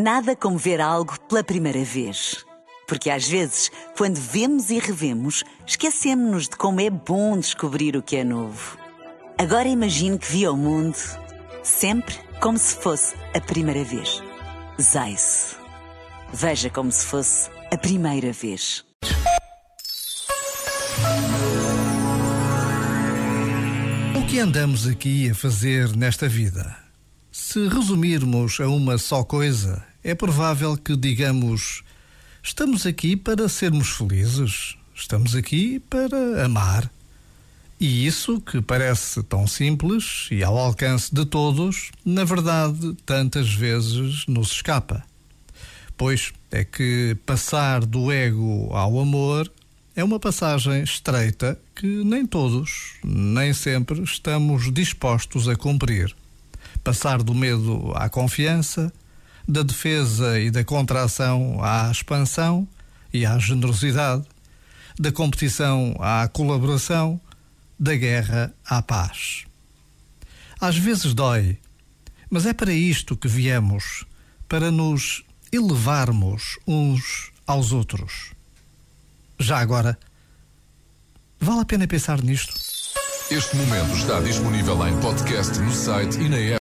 Nada como ver algo pela primeira vez. Porque às vezes, quando vemos e revemos, esquecemos-nos de como é bom descobrir o que é novo. Agora imagine que viu o mundo sempre como se fosse a primeira vez. Zais. Veja como se fosse a primeira vez. O que andamos aqui a fazer nesta vida? Se resumirmos a uma só coisa, é provável que digamos: estamos aqui para sermos felizes, estamos aqui para amar. E isso, que parece tão simples e ao alcance de todos, na verdade, tantas vezes nos escapa. Pois é que passar do ego ao amor é uma passagem estreita que nem todos, nem sempre, estamos dispostos a cumprir. Passar do medo à confiança, da defesa e da contração à expansão e à generosidade, da competição à colaboração, da guerra à paz. Às vezes dói, mas é para isto que viemos para nos elevarmos uns aos outros. Já agora, vale a pena pensar nisto? Este momento está disponível em podcast no site e na app.